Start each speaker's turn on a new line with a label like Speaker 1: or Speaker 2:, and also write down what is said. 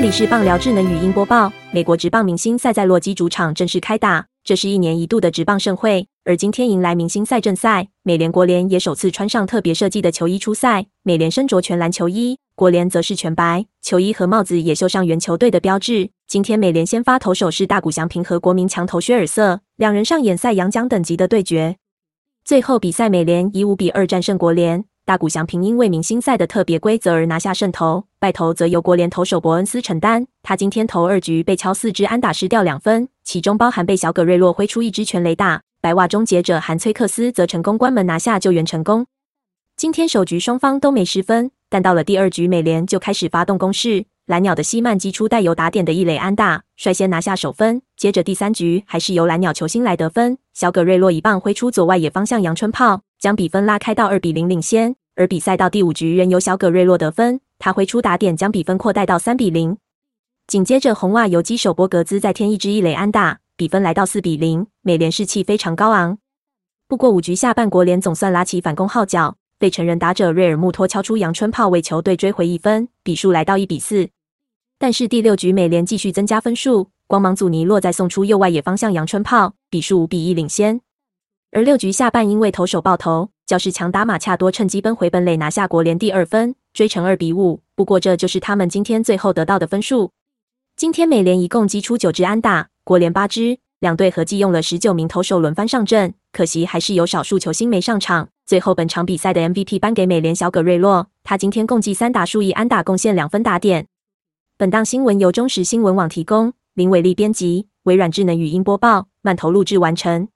Speaker 1: 这里是棒聊智能语音播报。美国职棒明星赛在洛基主场正式开打，这是一年一度的职棒盛会。而今天迎来明星赛正赛，美联国联也首次穿上特别设计的球衣出赛。美联身着全蓝球衣，国联则是全白球衣和帽子也绣上原球队的标志。今天美联先发投手是大谷翔平和国民强投薛尔瑟，两人上演赛扬奖等级的对决。最后比赛，美联以五比二战胜国联。大谷翔平因为明星赛的特别规则而拿下胜投，败投则由国联投手伯恩斯承担。他今天投二局被敲四支安打失掉两分，其中包含被小葛瑞洛挥出一支全垒打。白袜终结者韩崔克斯则成功关门拿下救援成功。今天首局双方都没失分，但到了第二局，美联就开始发动攻势。蓝鸟的西曼击出带有打点的一垒安打，率先拿下首分。接着第三局还是由蓝鸟球星来得分，小葛瑞洛一棒挥出左外野方向阳春炮，将比分拉开到二比零领先。而比赛到第五局仍由小葛瑞洛得分，他挥出打点将比分扩大到三比零。紧接着红袜游击手波格兹再添一支一垒安打，比分来到四比零。美联士气非常高昂。不过五局下半，国联总算拉起反攻号角，被成人打者瑞尔穆托敲出阳春炮，为球队追回一分，比数来到一比四。但是第六局美联继续增加分数，光芒祖尼洛再送出右外野方向阳春炮，比数五比一领先。而六局下半因为投手爆头。教士强打马恰多趁机奔回本垒拿下国联第二分，追成二比五。不过这就是他们今天最后得到的分数。今天美联一共击出九支安打，国联八支，两队合计用了十九名投手轮番上阵。可惜还是有少数球星没上场。最后本场比赛的 MVP 颁给美联小葛瑞洛，他今天共计三打数一安打，贡献两分打点。本档新闻由中时新闻网提供，林伟丽编辑，微软智能语音播报，慢投录制完成。